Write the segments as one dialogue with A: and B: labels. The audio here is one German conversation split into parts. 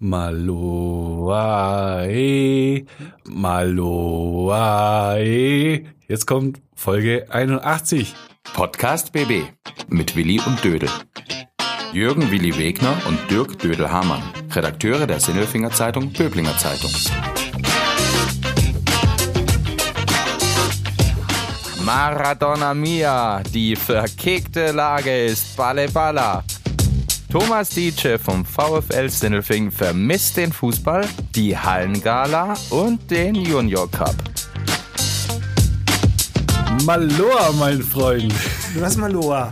A: Maloa, eh, Maloa, eh. Jetzt kommt Folge 81.
B: Podcast BB mit Willi und Dödel. Jürgen Willi Wegner und Dirk Dödel-Hamann, Redakteure der Sinnelfinger Zeitung Böblinger Zeitung. Maradona Mia, die verkickte Lage ist Balle Balla. Thomas Dietsche vom VfL Sindelfing vermisst den Fußball, die Hallengala und den Junior Cup.
A: Maloa, mein Freund.
C: Was Maloa?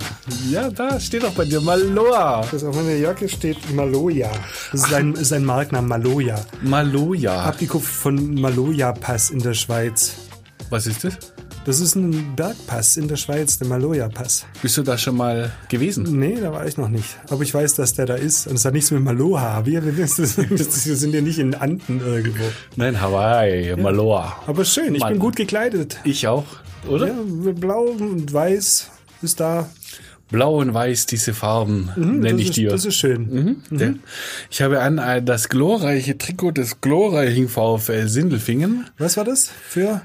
A: Ja, da steht doch bei dir Maloa.
C: Das auf meiner Jacke steht Maloja. Das ist ein, ist ein Markname, Maloja.
A: Maloja.
C: Abgekupft von Maloja Pass in der Schweiz.
A: Was ist das?
C: Das ist ein Bergpass in der Schweiz, der Maloja Pass.
A: Bist du da schon mal gewesen?
C: Nee, da war ich noch nicht. Aber ich weiß, dass der da ist. Und es hat nichts mit Maloha. Wir, wir sind ja nicht in Anden irgendwo.
A: Nein, Hawaii, Maloa.
C: Aber schön, ich
A: Mann.
C: bin gut gekleidet.
A: Ich auch, oder?
C: Ja, blau und weiß ist da.
A: Blau und Weiß, diese Farben nenne
C: das
A: ich
C: ist,
A: dir.
C: Das ist schön.
A: Der- Ich habe an äh, das glorreiche Trikot des glorreichen VfL Sindelfingen.
C: Was war das für?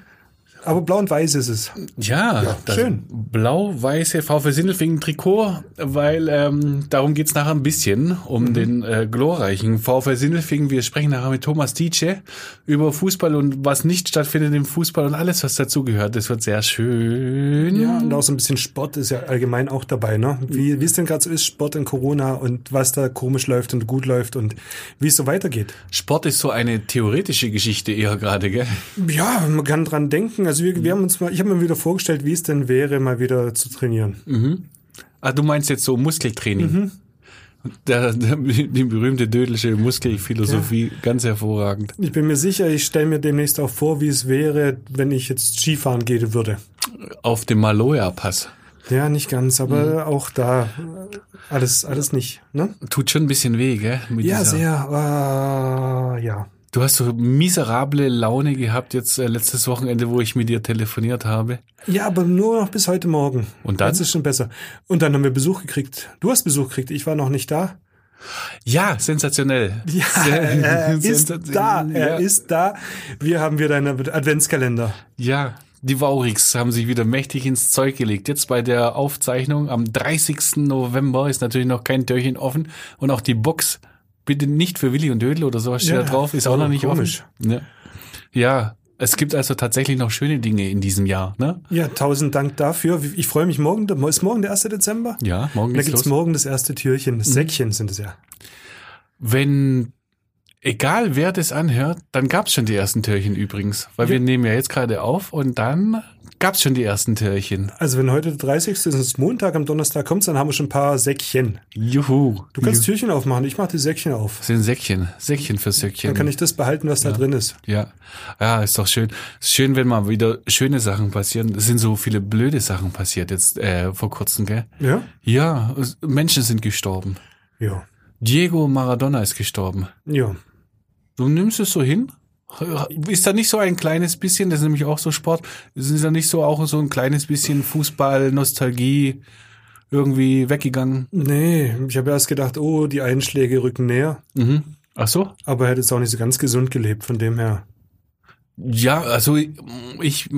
C: Aber blau und weiß ist es.
A: Ja, das
C: schön.
A: Blau-weiße VfL Sindelfingen Trikot, weil ähm, darum geht's nachher ein bisschen um
C: Mhm.
A: den äh, glorreichen VfL Sindelfingen. Wir sprechen nachher mit Thomas Dietsche über Fußball und was nicht stattfindet im Fußball und alles, was dazugehört. Das wird sehr schön.
C: Ja, und auch so ein bisschen Sport ist ja allgemein auch dabei, ne? Wie, wie es denn gerade so ist, Sport in Corona und was da komisch läuft und gut läuft und wie es so weitergeht.
A: Sport ist so eine theoretische Geschichte eher gerade, gell?
C: Ja, man kann dran denken. Also wir, wir haben uns mal, ich habe mir wieder vorgestellt, wie es denn wäre, mal wieder zu trainieren.
A: Ah, du meinst jetzt so Muskeltraining. Der, der, die berühmte dödelsche Muskelphilosophie, ganz hervorragend.
C: Ich bin mir sicher, ich stelle mir demnächst auch vor, wie es wäre, wenn ich jetzt Skifahren gehen würde.
A: Auf dem Maloja-Pass.
C: Ja, nicht ganz, aber auch da alles, alles nicht. Ne?
A: Tut schon ein bisschen weh, gell?
C: Ja, sehr. Äh, ja.
A: Du hast so miserable Laune gehabt jetzt äh, letztes Wochenende, wo ich mit dir telefoniert habe.
C: Ja, aber nur noch bis heute Morgen.
A: Und dann?
C: Jetzt ist schon besser. Und dann haben wir Besuch gekriegt. Du hast Besuch gekriegt, ich war noch nicht da.
A: Ja, sensationell.
C: Ja, er ist da, er
A: ja.
C: ist da. Wir haben wieder einen Adventskalender.
A: Ja, die Vaurix haben sich wieder mächtig ins Zeug gelegt. Jetzt bei der Aufzeichnung am 30. November ist natürlich noch kein Türchen offen und auch die Box bitte nicht für Willi und Dödel oder sowas steht
C: Ja,
A: da drauf, ist auch noch nicht
C: komisch.
A: offen. Ja. ja, es gibt also tatsächlich noch schöne Dinge in diesem Jahr, ne?
C: Ja, tausend Dank dafür. Ich freue mich morgen. Ist morgen der 1. Dezember?
A: Ja, morgen
C: Da
A: geht's
C: gibt's
A: los. Mhm.
C: morgen das erste Türchen. Das Säckchen sind es ja.
A: Wenn, egal wer das anhört, dann gab's schon die ersten Türchen übrigens. Weil wir nehmen ja jetzt gerade auf und dann gab's schon die ersten Türchen.
C: Also wenn heute der 30. ist, ist es Montag, am Donnerstag kommt's, dann haben wir schon ein paar Säckchen.
A: Juhu.
C: Du kannst Türchen aufmachen. Ich mache die Säckchen auf.
A: Das sind Säckchen. Säckchen für Säckchen.
C: Dann kann ich das behalten, was da drin ist.
A: Ja, ja, ist doch schön. Ist schön, wenn mal wieder schöne Sachen passieren. Es sind so viele blöde Sachen passiert jetzt äh, vor kurzem, gell?
C: Ja?
A: Ja, es- Menschen sind gestorben.
C: Ja.
A: Diego Maradona ist gestorben.
C: Ja.
A: Du nimmst es so hin? Ist da nicht so ein kleines bisschen, das ist nämlich auch so Sport, ist da nicht so auch so ein kleines bisschen Fußball, Nostalgie irgendwie weggegangen?
C: Nee, ich habe erst gedacht, oh, die Einschläge rücken näher.
A: Mhm. Ach so?
C: Aber er hat jetzt auch nicht so ganz gesund gelebt, von dem her.
A: Ja, also ich,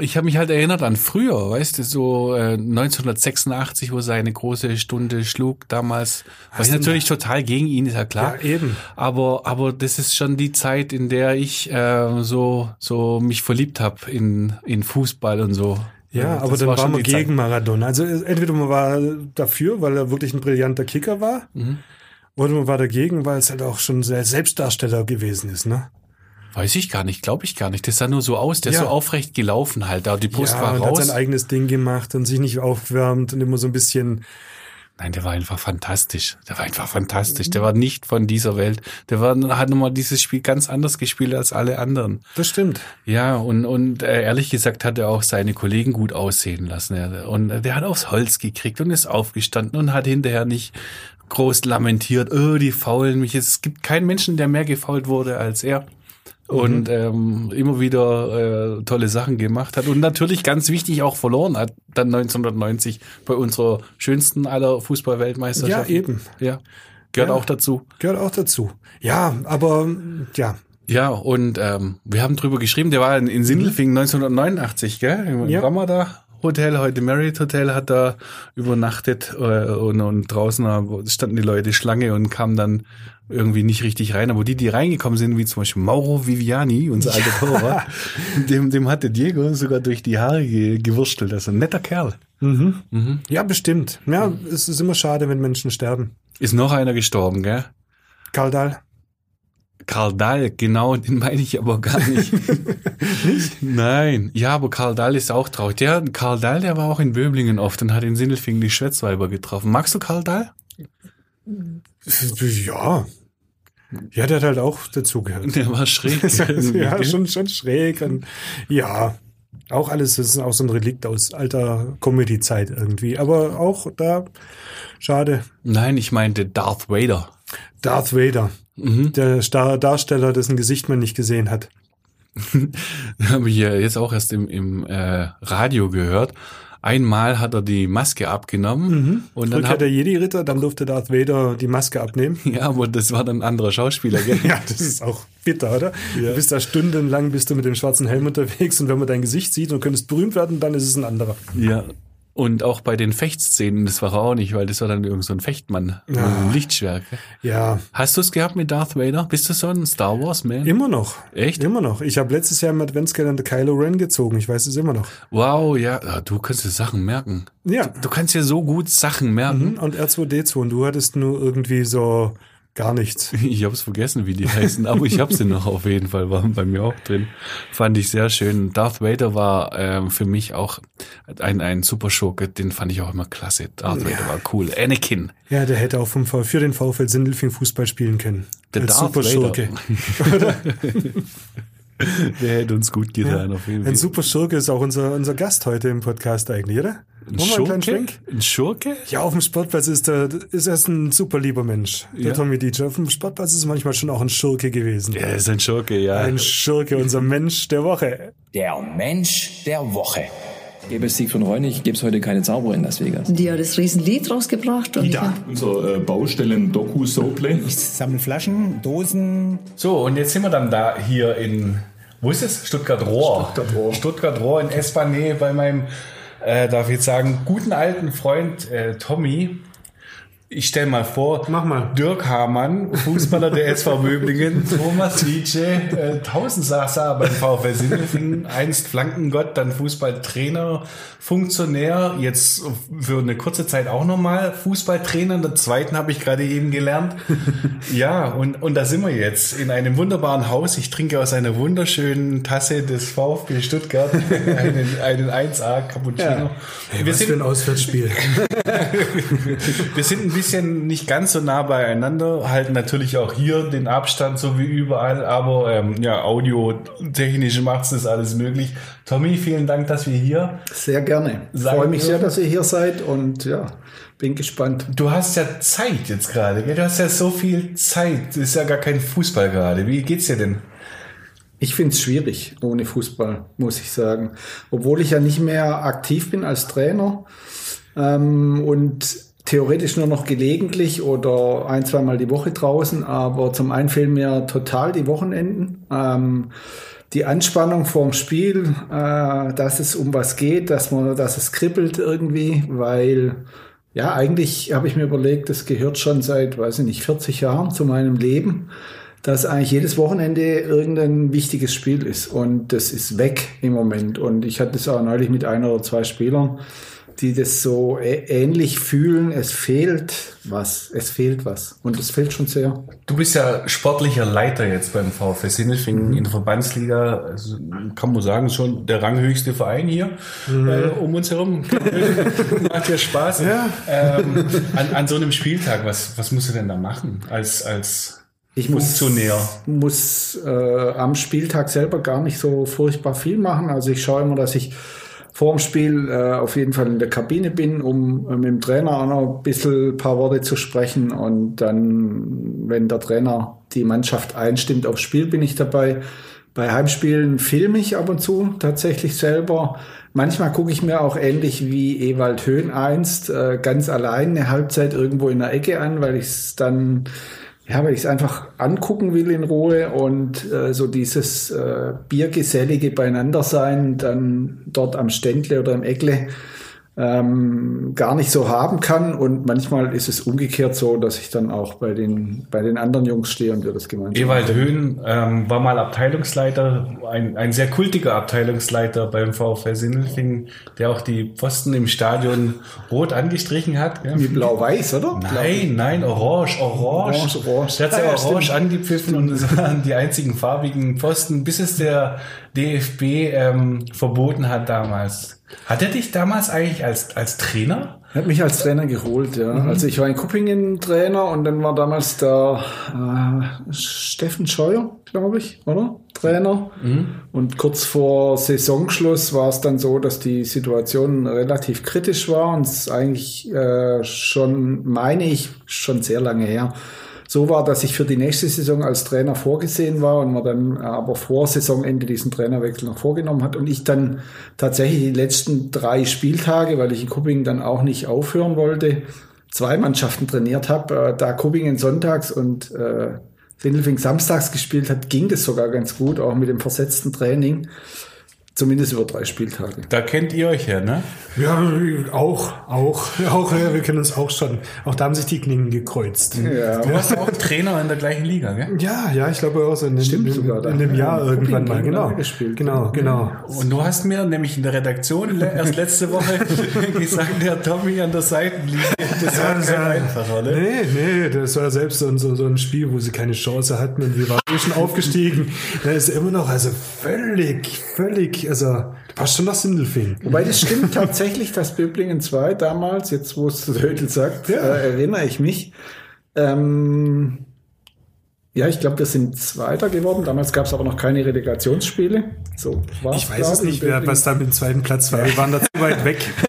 A: ich habe mich halt erinnert an früher, weißt du, so äh, 1986, wo seine große Stunde schlug damals. War ich natürlich total gegen ihn, ist ja klar.
C: Ja, eben.
A: Aber aber das ist schon die Zeit, in der ich äh, so so mich verliebt habe in in Fußball und so.
C: Ja,
A: Das
C: aber dann
A: war
C: waren
A: schon
C: wir
A: die Zeit.
C: gegen Maradona. Also äh, entweder man war dafür, weil er wirklich ein brillanter Kicker war,
A: Mhm.
C: oder man war dagegen, weil es halt auch schon sehr Selbstdarsteller gewesen ist, ne?
A: Weiß ich gar nicht, glaube ich gar nicht. Das sah nur so aus, der ist
C: Ja.
A: so aufrecht gelaufen halt. Da die Brust
C: ja,
A: war
C: und hat
A: raus.
C: sein eigenes Ding gemacht und sich nicht aufwärmt und immer so ein bisschen.
A: Nein, der war einfach fantastisch. Der war einfach fantastisch. Der war nicht von dieser Welt. Der war, hat nochmal dieses Spiel ganz anders gespielt als alle anderen.
C: Das stimmt.
A: Ja, und, und äh, ehrlich gesagt hat er auch seine Kollegen gut aussehen lassen. Ja. Und äh, der hat aufs Holz gekriegt und ist aufgestanden und hat hinterher nicht groß lamentiert, oh, die faulen mich. Es gibt keinen Menschen, der mehr gefault wurde als er. Und ähm, immer wieder äh, tolle Sachen gemacht hat und natürlich ganz wichtig auch verloren hat dann 1990 bei unserer schönsten aller
C: Ja,
A: Fußballweltmeisterschaft.
C: eben.
A: Ja. Gehört
C: Ja.
A: auch dazu.
C: Gehört auch dazu. Ja, aber ja,
A: Ja, und ähm, wir haben drüber geschrieben, der war in, in Sindelfingen 1989, gell? Im
C: Ja.
A: Ramada Hotel, heute Marriott Hotel, hat da übernachtet äh, und, und draußen äh, standen die Leute Schlange und kamen dann irgendwie nicht richtig rein. Aber die, die reingekommen sind, wie zum Beispiel Mauro Viviani, unser alter Torwart, dem, dem hatte Diego sogar durch die Haare ge gewurstelt. Das ist ein netter Kerl.
C: ja, bestimmt. Ja, es ist immer schade, wenn Menschen sterben.
A: Ist noch einer gestorben, gell?
C: Karl Dahl.
A: Karl Dahl, genau, den meine ich aber gar nicht. Nein. Ja, aber Karl Dahl ist auch traurig. Der, Karl Dahl, der war auch in Böblingen oft und hat in Sindelfingen die Schwätzweiber getroffen. Magst du Karl Dahl?
C: Ja. Ja, der hat halt auch dazugehört.
A: Der war schräg.
C: ja, schon, schon schräg. Und, ja, auch alles, das ist auch so ein Relikt aus alter Comedy-Zeit irgendwie. Aber auch da, schade.
A: Nein, ich meinte Darth Vader.
C: Darth Vader.
A: Mhm.
C: Der Star Darsteller, dessen Gesicht man nicht gesehen hat.
A: Habe ich ja jetzt auch erst im, im äh, Radio gehört. Einmal hat er die Maske abgenommen und dann
C: Rückkehr
A: hat
C: der Jedi-Ritter, dann durfte Darth Vader die Maske abnehmen.
A: ja, aber das war dann ein anderer Schauspieler, gell?
C: Ja, das ist auch bitter, oder? Du bist da stundenlang, bist du mit dem schwarzen Helm unterwegs und wenn man dein Gesicht sieht und könntest berühmt werden, dann ist es ein anderer.
A: Ja. Und auch bei den Fechtszenen, das war er auch nicht, weil das war dann irgend so ein Fechtmann, so ein Lichtschwerk.
C: Ja,
A: Hast du es gehabt mit Darth Vader? Bist du so ein Star Wars Man?
C: immer noch.
A: Echt?
C: Immer noch. Ich habe letztes Jahr im Adventskalender Kylo Ren gezogen. Ich weiß es immer noch.
A: Wow, ja, ja, du kannst dir Sachen merken.
C: Ja.
A: Du kannst dir so gut Sachen merken.
C: Und R2D2 und du hattest nur irgendwie so gar nichts.
A: Ich hab's vergessen, wie die heißen, aber ich hab sie noch auf jeden Fall, waren bei mir auch drin. Fand ich sehr schön. Darth Vader war ähm, für mich auch ein, ein super Schurke, den fand ich auch immer klasse. Darth Vader war cool. Anakin.
C: Ja, der hätte auch vom für den VfL Sindelfing Fußball spielen können.
A: Der
C: Als
A: Darth
C: Superschurke.
A: Der hätte uns gut getan, auf jeden Fall.
C: Ein Superschurke ist auch unser, unser Gast heute im Podcast eigentlich, oder?
A: Ein Schurke?
C: Schwenk?
A: Ein Schurke?
C: Ja, auf dem Sportplatz ist er, ist er ein super lieber Mensch, der
A: Ja.
C: Tommy DJ. Auf dem Sportplatz ist er manchmal schon auch ein Schurke gewesen.
A: Er ist ein Schurke, ja.
C: Ein Schurke, unser Mensch der Woche.
D: Der Mensch der Woche.
E: Gäbe es Sieg von Reunig, gäbe es heute keine Zauberer in Las Vegas.
F: Die hat das Riesenlied rausgebracht. Und hab-
G: Unser äh, Baustellen-Doku-Soapplay.
H: Ich sammle Flaschen, Dosen.
A: So, und jetzt sind wir dann da hier in, wo ist es? Stuttgart-Rohr.
G: Stuttgart-Rohr.
A: Stuttgart-Rohr in S-Bahn-Nähe bei meinem, äh, darf ich jetzt sagen, guten alten Freund äh, Tommy. Ich stell mal vor,
C: Mach mal.
A: Dirk Hamann, Fußballer der SV Möblingen, Thomas Lietsche, äh, Tausendsasser beim VfL Sindelfingen, einst Flankengott, dann Fußballtrainer, Funktionär, jetzt für eine kurze Zeit auch nochmal Fußballtrainer, in der zweiten habe ich gerade eben gelernt. Ja, und, und da sind wir jetzt in einem wunderbaren Haus. Ich trinke aus einer wunderschönen Tasse des VfB Stuttgart einen, einen 1A Cappuccino. wir,
C: Was für ein Auswärtsspiel.
A: wir sind ein bisschen nicht ganz so nah beieinander, halten natürlich auch hier den Abstand so wie überall, aber ähm, ja, audiotechnisch macht es alles möglich. Tommy, vielen Dank, dass wir hier.
I: Sehr gerne. Freue mich sehr, dass ihr hier seid und ja, bin gespannt.
A: Du hast ja Zeit jetzt gerade? Du hast ja so viel Zeit. Ist ja gar kein Fußball gerade. Wie geht's dir denn?
I: Ich finde es schwierig ohne Fußball, muss ich sagen. Obwohl ich ja nicht mehr aktiv bin als Trainer ähm, und theoretisch nur noch gelegentlich oder ein, zweimal die Woche draußen, aber zum einen fehlen mir total die Wochenenden. Ähm, die Anspannung vorm Spiel, äh, dass es um was geht, dass man, dass es kribbelt irgendwie, weil ja, eigentlich habe ich mir überlegt, das gehört schon seit, weiß ich nicht, 40 Jahren zu meinem Leben, dass eigentlich jedes Wochenende irgendein wichtiges Spiel ist. Und das ist weg im Moment. Und ich hatte es auch neulich mit ein oder zwei Spielern, die das so ähnlich fühlen. Es fehlt was. Es fehlt was. Und es fehlt schon sehr.
A: Du bist ja sportlicher Leiter jetzt beim VfL Sindelfingen in der Verbandsliga. Also, kann man sagen, schon der ranghöchste Verein hier äh, um uns herum. Macht ja Spaß. Ähm, an, an so einem Spieltag, was, was musst du denn da machen als, als
I: Ich muss, muss äh, am Spieltag selber gar nicht so furchtbar viel machen. Also ich schaue immer, dass ich vor dem Spiel äh, auf jeden Fall in der Kabine bin, um äh, mit dem Trainer auch noch ein bisschen ein paar Worte zu sprechen. Und dann, wenn der Trainer die Mannschaft einstimmt aufs Spiel, bin ich dabei. Bei Heimspielen filme ich ab und zu tatsächlich selber. Manchmal gucke ich mir auch ähnlich wie Ewald Höhn einst äh, ganz allein eine Halbzeit irgendwo in der Ecke an, weil ich es dann, ja, weil ich es einfach angucken will in Ruhe und äh, so dieses äh, biergesellige Beieinandersein dann dort am Ständle oder im Eckle ähm, gar nicht so haben kann. Und manchmal ist es umgekehrt so, dass ich dann auch bei den, bei den anderen Jungs stehe und wir das gemeinsam
A: Ewald Höhn ähm, war mal Abteilungsleiter, ein, ein sehr kultiger Abteilungsleiter beim VfL Sindelfingen, der auch die Pfosten im Stadion rot angestrichen hat. Ja.
I: Wie blau-weiß, oder?
A: Nein, nein, orange, orange.
I: Orange, orange.
A: Der hat
I: ja,
A: ja, orange
I: stimmt.
A: angepfiffen und es waren die einzigen farbigen Pfosten, bis es der DFB ähm, verboten hat damals. Hat er dich damals eigentlich als, als Trainer?
I: Er hat mich als Trainer geholt, ja. Also ich war in Kuppingen Trainer und dann war damals der äh, Steffen Scheuer, glaube ich, oder? Trainer. Und kurz vor Saisonschluss war es dann so, dass die Situation relativ kritisch war und es eigentlich äh, schon, meine ich, schon sehr lange her, so war, dass ich für die nächste Saison als Trainer vorgesehen war und man dann aber vor Saisonende diesen Trainerwechsel noch vorgenommen hat und ich dann tatsächlich die letzten drei Spieltage, weil ich in Kuppingen dann auch nicht aufhören wollte, zwei Mannschaften trainiert habe. Äh, Da Kuppingen sonntags und äh, Sindelfing samstags gespielt hat, ging das sogar ganz gut, auch mit dem versetzten Training. Zumindest über drei Spieltage.
A: Da kennt ihr euch ja, ne?
C: Ja, auch, auch, auch, ja, wir kennen uns auch schon. Auch da haben sich die Klingen gekreuzt.
I: Ja.
A: Du warst auch Trainer in der gleichen Liga, gell?
C: Ja, ja, ich glaube auch so in dem,
I: Stimmt
C: in,
I: sogar
C: in dem Jahr
I: Ja,
C: irgendwann mal. Genau,
I: gespielt.
C: genau, genau.
A: Und du hast mir nämlich in der Redaktion erst letzte Woche gesagt, der Tommy an der Seitenlinie, das war
C: das
A: kein
C: war-
A: einfacher, ne?
C: Nee, nee, das war selbst so, so, so ein Spiel, wo sie keine Chance hatten und wir waren eh schon aufgestiegen. Da ist immer noch, also völlig, völlig, also du warst schon nach Sindelfing.
I: Wobei das stimmt tatsächlich, dass Böblingen 2 damals, jetzt wo es Hödel sagt,
C: Ja.
I: äh, erinnere ich mich. Ähm, ja, ich glaube, wir sind Zweiter geworden. Damals gab es aber noch keine Relegationsspiele. So
C: Ich weiß es nicht, wer, was da mit dem zweiten Platz war. Wir waren da zu weit weg.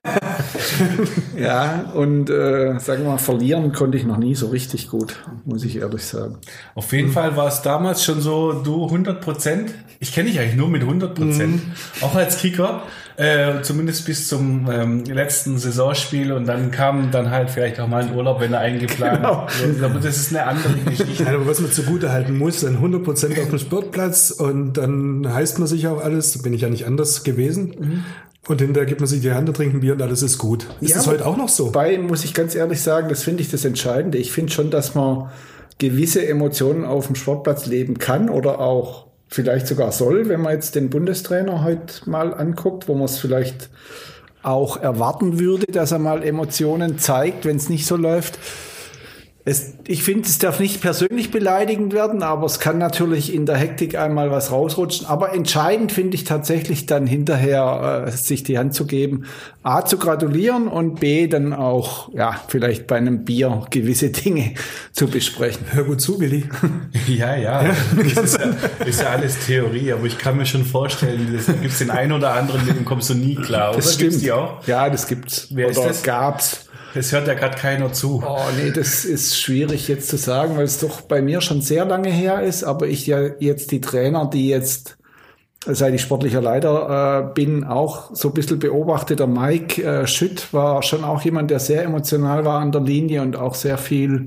I: Ja, und äh, sagen wir mal, verlieren konnte ich noch nie so richtig gut, muss ich ehrlich sagen.
A: Auf jeden Fall war es damals schon so, du 100 Prozent. Ich kenne dich eigentlich nur mit 100 Prozent, auch als Kicker, äh, zumindest bis zum ähm, letzten Saisonspiel und dann kam dann halt vielleicht auch mal ein Urlaub, wenn er eingeplant
I: Genau.
A: wurde. Aber das ist eine andere Geschichte.
C: Aber was man zugute halten muss, dann 100% auf dem Sportplatz und dann heißt man sich auch alles, da bin ich ja nicht anders gewesen. Und hinterher gibt man sich die Hand, trinkt ein Bier und alles ist gut. Ist
I: Ja,
C: das heute auch noch so?
I: Wobei, muss ich ganz ehrlich sagen, das finde ich das Entscheidende. Ich finde schon, dass man gewisse Emotionen auf dem Sportplatz leben kann oder auch vielleicht sogar soll, wenn man jetzt den Bundestrainer heute mal anguckt, wo man es vielleicht auch erwarten würde, dass er mal Emotionen zeigt, wenn es nicht so läuft. Es, ich finde, es darf nicht persönlich beleidigend werden, aber es kann natürlich in der Hektik einmal was rausrutschen. Aber entscheidend finde ich tatsächlich dann hinterher, äh, sich die Hand zu geben, A, zu gratulieren und B, dann auch, ja, vielleicht bei einem Bier gewisse Dinge zu besprechen.
C: Hör gut zu, Willi.
A: Ja, ja. Das ist ja, ist ja alles Theorie, aber ich kann mir schon vorstellen, da gibt es den einen oder anderen, mit dem kommst du nie klar.
I: Das
A: oder?
I: stimmt.
A: Gibt's die auch?
I: Ja, das gibt's.
A: Wer ist
I: Oder
A: das?
I: gab's.
A: Das hört ja gerade keiner zu.
I: Oh nee, das ist schwierig jetzt zu sagen, weil es doch bei mir schon sehr lange her ist, aber ich ja jetzt die Trainer, die jetzt, seit ich sportlicher Leiter äh, bin, auch so ein bisschen beobachte. Der Mike äh, Schütt war schon auch jemand, der sehr emotional war an der Linie und auch sehr viel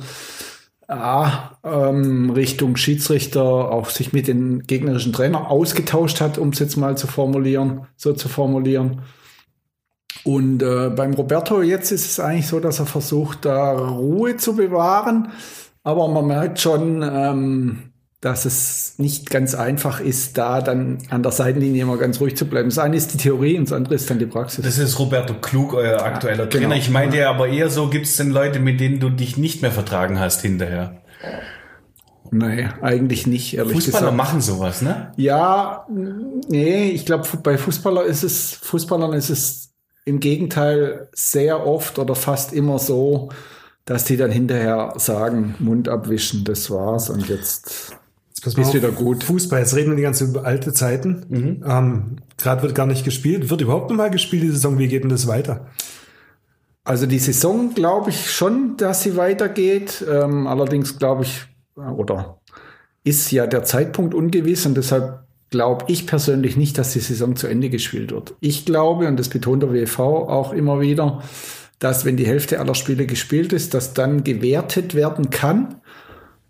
I: ja, ähm, Richtung Schiedsrichter auch sich mit den gegnerischen Trainern ausgetauscht hat, um es jetzt mal zu formulieren, so zu formulieren. Und äh, beim Roberto jetzt ist es eigentlich so, dass er versucht, da Ruhe zu bewahren. Aber man merkt schon, ähm, dass es nicht ganz einfach ist, da dann an der Seitenlinie immer ganz ruhig zu bleiben. Das eine ist die Theorie und das andere ist dann die Praxis.
A: Das ist Roberto Klug, euer aktueller
I: genau.
A: Trainer. Ich meinte ja aber eher so, gibt es denn Leute, mit denen du dich nicht mehr vertragen hast hinterher?
I: nee, eigentlich nicht, ehrlich
A: Fußballer
I: gesagt.
A: machen sowas, ne?
I: Ja, nee, ich glaube, bei Fußballer ist es, Fußballern ist es im Gegenteil sehr oft oder fast immer so, dass die dann hinterher sagen, Mund abwischen, das war's und jetzt
C: mal
I: ist wieder gut.
C: Fußball, jetzt reden wir die ganze über alte Zeiten. Ähm, Gerade wird gar nicht gespielt. Wird überhaupt noch mal gespielt die Saison? Wie geht denn das weiter?
I: Also die Saison glaube ich schon, dass sie weitergeht. Ähm, allerdings glaube ich, oder ist ja der Zeitpunkt ungewiss und deshalb glaube ich persönlich nicht, dass die Saison zu Ende gespielt wird. Ich glaube, und das betont der WV auch immer wieder, dass wenn die Hälfte aller Spiele gespielt ist, dass dann gewertet werden kann.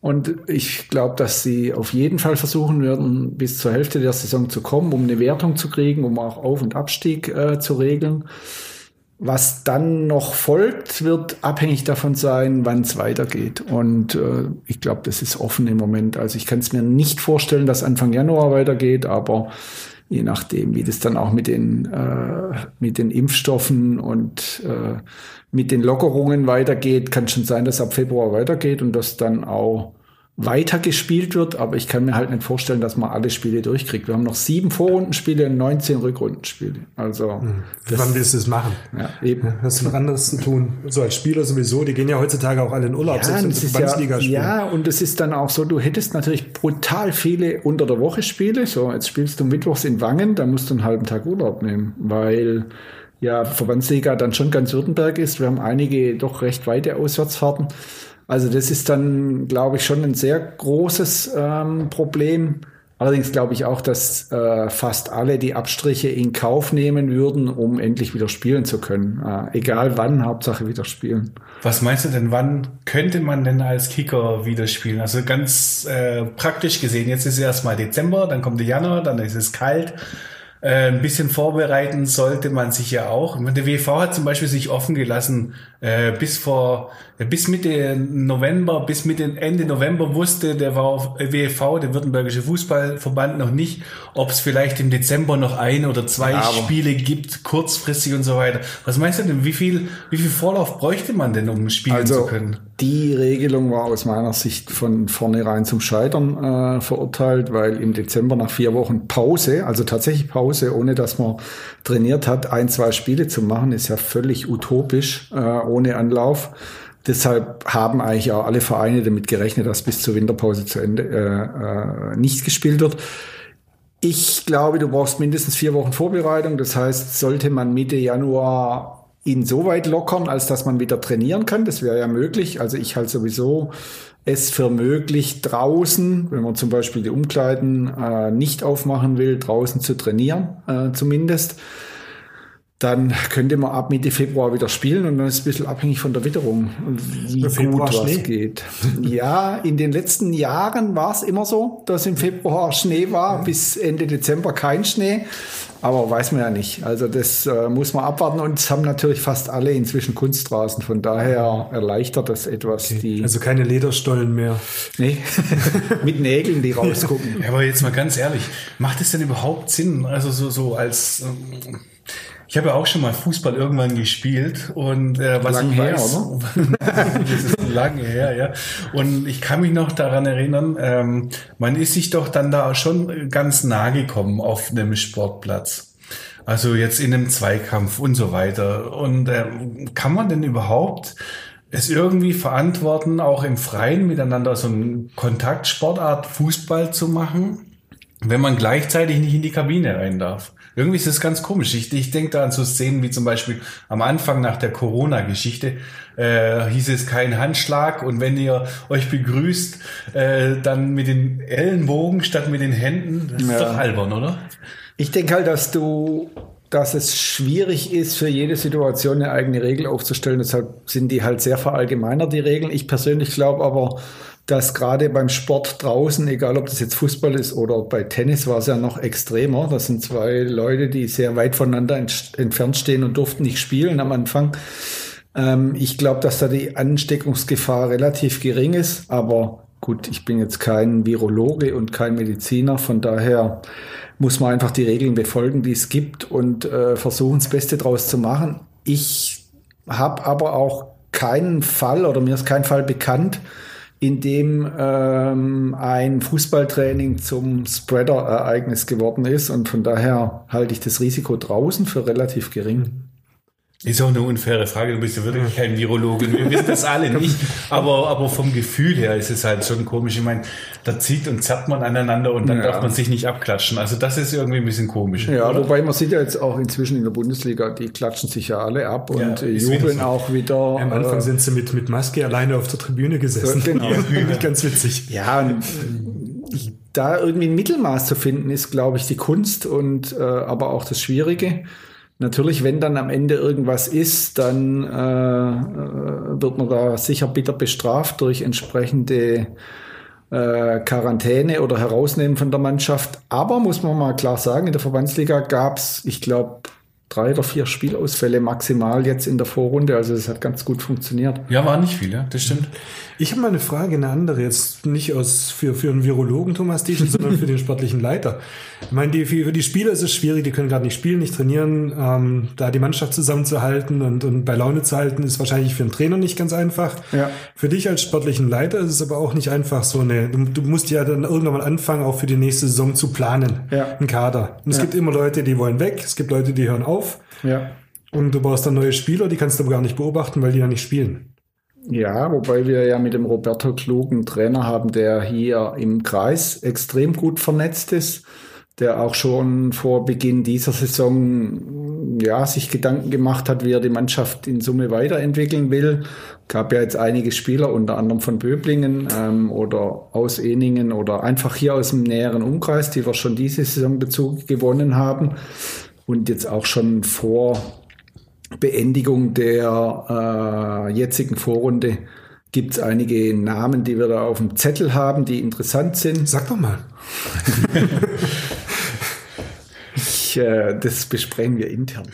I: Und ich glaube, dass sie auf jeden Fall versuchen werden, bis zur Hälfte der Saison zu kommen, um eine Wertung zu kriegen, um auch Auf- und Abstieg äh, zu regeln. Was dann noch folgt, wird abhängig davon sein, wann es weitergeht. Und äh, ich glaube, das ist offen im Moment. Also ich kann es mir nicht vorstellen, dass Anfang Januar weitergeht, aber je nachdem, wie das dann auch mit den, äh, mit den Impfstoffen und äh, mit den Lockerungen weitergeht, kann schon sein, dass ab Februar weitergeht und dass dann auch weiter gespielt wird, aber ich kann mir halt nicht vorstellen, dass man alle Spiele durchkriegt. Wir haben noch sieben Vorrundenspiele und 19 Rückrundenspiele. Also
C: hm. wann willst du es machen?
I: Ja, eben.
C: Hast du noch anderes zu tun? So als Spieler sowieso, die gehen ja heutzutage auch alle in Urlaub,
I: ja,
C: selbst wenn
I: das
C: sie
I: ja,
C: spielen.
I: ja, und es ist dann auch so, du hättest natürlich brutal viele unter der Woche Spiele. So, jetzt spielst du mittwochs in Wangen, da musst du einen halben Tag Urlaub nehmen, weil ja Verbandsliga dann schon ganz Württemberg ist. Wir haben einige doch recht weite Auswärtsfahrten. Also das ist dann, glaube ich, schon ein sehr großes ähm, Problem. Allerdings glaube ich auch, dass äh, fast alle die Abstriche in Kauf nehmen würden, um endlich wieder spielen zu können. Äh, egal wann, Hauptsache wieder spielen.
A: Was meinst du denn, wann könnte man denn als Kicker wieder spielen? Also ganz äh, praktisch gesehen, jetzt ist erstmal Dezember, dann kommt der Januar, dann ist es kalt. Äh, ein bisschen vorbereiten sollte man sich ja auch. Der WV hat zum Beispiel sich offen gelassen, äh, bis vor, bis Mitte November, bis Mitte Ende November wusste der WV, der Württembergische Fußballverband, noch nicht, ob es vielleicht im Dezember noch ein oder zwei
I: aber-
A: Spiele gibt, kurzfristig und so weiter. Was meinst du denn, wie viel, wie viel Vorlauf bräuchte man denn, um spielen zu
I: Also
A: können?
I: die Regelung war aus meiner Sicht von vornherein zum Scheitern äh, verurteilt, weil im Dezember nach vier Wochen Pause, also tatsächlich Pause, ohne dass man trainiert hat, ein, zwei Spiele zu machen, ist ja völlig utopisch, äh, ohne Anlauf. Deshalb haben eigentlich auch alle Vereine damit gerechnet, dass bis zur Winterpause zu Ende äh, äh, nicht gespielt wird. Ich glaube, du brauchst mindestens vier Wochen Vorbereitung. Das heißt, sollte man Mitte Januar ihn so weit lockern, als dass man wieder trainieren kann, das wäre ja möglich. Also ich halte sowieso es für möglich, draußen, wenn man zum Beispiel die Umkleiden äh, nicht aufmachen will, draußen zu trainieren, äh, zumindest. Dann könnte man ab Mitte Februar wieder spielen und dann ist es ein bisschen abhängig von der Witterung, wie
C: Februar
I: gut was
C: Schnee.
I: geht. Ja, in den letzten Jahren war es immer so, dass im Februar Schnee war, bis Ende Dezember kein Schnee. Aber weiß man ja nicht. Also das äh, muss man abwarten und es haben natürlich fast alle inzwischen Kunstrasen. Von daher erleichtert das etwas die.
C: Also keine Lederstollen mehr.
I: nee, mit Nägeln, die rausgucken.
A: Ja, aber jetzt mal ganz ehrlich, macht es denn überhaupt Sinn? Also so, so als ähm, ich habe ja auch schon mal Fußball irgendwann gespielt und äh, was
I: Lang
A: ich
I: her,
A: weiß, das ist lange her, ja. Und ich kann mich noch daran erinnern, ähm, man ist sich doch dann da schon ganz nah gekommen auf einem Sportplatz. Also jetzt in einem Zweikampf und so weiter. Und ähm, kann man denn überhaupt es irgendwie verantworten, auch im Freien miteinander so einen Kontaktsportart Fußball zu machen, wenn man gleichzeitig nicht in die Kabine rein darf? Irgendwie ist das ganz komisch. Ich, ich denke da an so Szenen wie zum Beispiel am Anfang nach der Corona-Geschichte äh, hieß es kein Handschlag und wenn ihr euch begrüßt, äh, dann mit den Ellenbogen statt mit den Händen. Das ist
I: Ja.
A: doch albern, oder?
I: Ich denke halt, dass du, dass es schwierig ist, für jede Situation eine eigene Regel aufzustellen. Deshalb sind die halt sehr verallgemeinert, die Regeln. Ich persönlich glaube aber, dass gerade beim Sport draußen, egal ob das jetzt Fußball ist oder bei Tennis, war es ja noch extremer. Das sind zwei Leute, die sehr weit voneinander ent entfernt stehen und durften nicht spielen am Anfang. Ähm, ich glaube, dass da die Ansteckungsgefahr relativ gering ist, aber gut, ich bin jetzt kein Virologe und kein Mediziner, von daher muss man einfach die Regeln befolgen, die es gibt und äh, versuchen, das Beste draus zu machen. Ich habe aber auch keinen Fall oder mir ist kein Fall bekannt, in dem ähm, ein Fußballtraining zum Spreader-Ereignis geworden ist und von daher halte ich das Risiko draußen für relativ gering.
A: Ist auch eine unfaire Frage. Du bist ja wirklich kein Virologe. Wir wissen das alle nicht. Aber, aber vom Gefühl her ist es halt schon komisch. Ich meine, da zieht und zappt man aneinander und dann
I: Ja.
A: darf man sich nicht abklatschen. Also das ist irgendwie ein bisschen komisch.
I: Ja,
A: oder?
I: wobei man sieht ja jetzt auch inzwischen in der Bundesliga, die klatschen sich ja alle ab und
A: Ja,
I: äh,
A: wieder
I: jubeln
A: so.
I: auch wieder.
C: Am Anfang
I: äh,
C: sind sie mit, mit Maske alleine auf der Tribüne gesessen.
I: Genau.
C: Ganz witzig.
I: Ja, und ich da irgendwie ein Mittelmaß zu finden, ist, glaube ich, die Kunst und äh, aber auch das Schwierige. Natürlich, wenn dann am Ende irgendwas ist, dann äh, äh, wird man da sicher bitter bestraft durch entsprechende äh, Quarantäne oder Herausnehmen von der Mannschaft. Aber muss man mal klar sagen, in der Verbandsliga gab es, ich glaube, drei oder vier Spielausfälle maximal jetzt in der Vorrunde. Also es hat ganz gut funktioniert.
A: Ja, war nicht viel, ja, das stimmt.
C: Ich habe mal eine Frage, eine andere, jetzt nicht aus für, für einen Virologen Thomas Dietrich, sondern für den sportlichen Leiter. Ich meine, die, für die Spieler ist es schwierig, die können gerade nicht spielen, nicht trainieren. Ähm, da die Mannschaft zusammenzuhalten und, und bei Laune zu halten, ist wahrscheinlich für einen Trainer nicht ganz einfach.
I: Ja.
C: Für dich als sportlichen Leiter ist es aber auch nicht einfach so eine, du, du musst ja dann irgendwann mal anfangen, auch für die nächste Saison zu planen.
I: Ja.
C: Ein Kader. Und es
I: Ja.
C: gibt immer Leute, die wollen weg, es gibt Leute, die hören auf.
I: Ja.
C: Und du brauchst dann neue Spieler, die kannst du aber gar nicht beobachten, weil die ja nicht spielen.
I: Ja, wobei wir ja mit dem Roberto Klug einen Trainer haben, der hier im Kreis extrem gut vernetzt ist, der auch schon vor Beginn dieser Saison ja, sich Gedanken gemacht hat, wie er die Mannschaft in Summe weiterentwickeln will. Gab ja jetzt einige Spieler, unter anderem von Böblingen ähm, oder aus Eningen oder einfach hier aus dem näheren Umkreis, die wir schon diese Saison Bezug gewonnen haben und jetzt auch schon vor Beendigung der äh, jetzigen Vorrunde gibt es einige Namen, die wir da auf dem Zettel haben, die interessant sind.
C: Sag doch mal.
I: Ich, äh, das besprechen wir intern.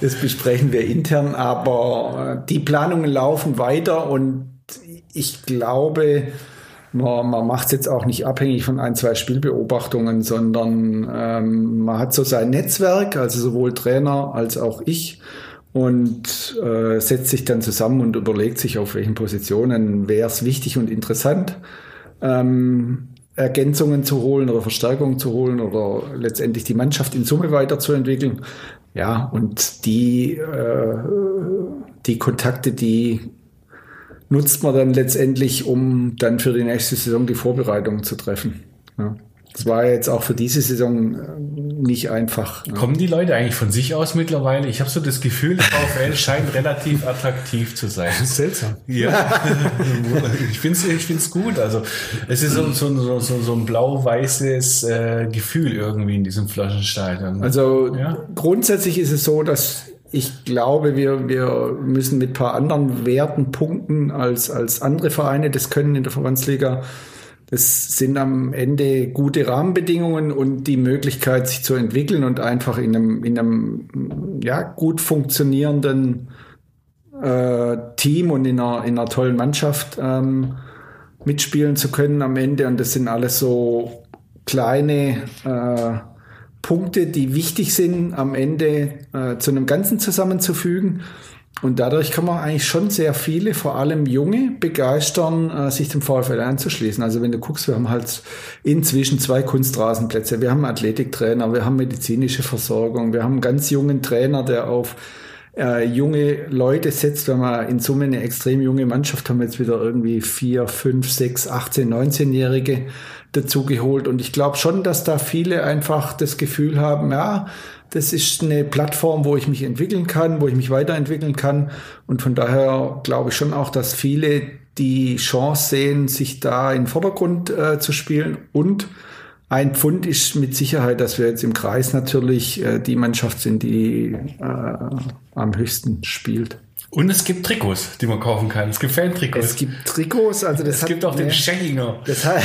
I: das besprechen wir intern, aber äh, die Planungen laufen weiter und ich glaube, man, man macht es jetzt auch nicht abhängig von ein, zwei Spielbeobachtungen, sondern ähm, man hat so sein Netzwerk, also sowohl Trainer als auch ich und äh, setzt sich dann zusammen und überlegt sich, auf welchen Positionen wäre es wichtig und interessant. Ähm, Ergänzungen zu holen oder Verstärkungen zu holen oder letztendlich die Mannschaft in Summe weiterzuentwickeln. Ja, und die, äh, die Kontakte, die nutzt man dann letztendlich, um dann für die nächste Saison die Vorbereitungen zu treffen. Ja. Das war jetzt auch für diese Saison äh, nicht einfach.
A: Kommen die Leute eigentlich von sich aus mittlerweile? Ich habe so das Gefühl, VfL scheint relativ attraktiv zu sein.
C: Seltsam.
A: Ja, ich finde es ich find's gut. Also es ist so, so, so, so, so ein blau-weißes äh, Gefühl irgendwie in diesem Flaschenstadion.
I: Also
A: Ja.
I: grundsätzlich ist es so, dass ich glaube, wir, wir müssen mit ein paar anderen Werten punkten als, als andere Vereine das können in der Verbandsliga. Das sind am Ende gute Rahmenbedingungen und die Möglichkeit, sich zu entwickeln und einfach in einem, in einem ja, gut funktionierenden äh, Team und in einer, in einer tollen Mannschaft ähm, mitspielen zu können am Ende. Und das sind alles so kleine äh, Punkte, die wichtig sind, am Ende äh, zu einem Ganzen zusammenzufügen. Und dadurch kann man eigentlich schon sehr viele, vor allem Junge, begeistern, äh, sich dem VfL anzuschließen. Also wenn du guckst, wir haben halt inzwischen zwei Kunstrasenplätze, wir haben Athletiktrainer, wir haben medizinische Versorgung, wir haben einen ganz jungen Trainer, der auf äh, junge Leute setzt. Wir haben in Summe eine extrem junge Mannschaft, haben jetzt wieder irgendwie vier, fünf, sechs, 18, 19-Jährige dazugeholt. Und ich glaube schon, dass da viele einfach das Gefühl haben, ja, das ist eine Plattform, wo ich mich entwickeln kann, wo ich mich weiterentwickeln kann. Und von daher glaube ich schon auch, dass viele die Chance sehen, sich da in den Vordergrund äh, zu spielen. Und ein Pfund ist mit Sicherheit, dass wir jetzt im Kreis natürlich äh, die Mannschaft sind, die äh, am höchsten spielt.
A: Und es gibt Trikots, die man kaufen kann. Es gibt Fan-Trikots.
I: Es gibt Trikots, also das
A: Es
I: hat
A: gibt auch den Schenkinger.
I: Das hat,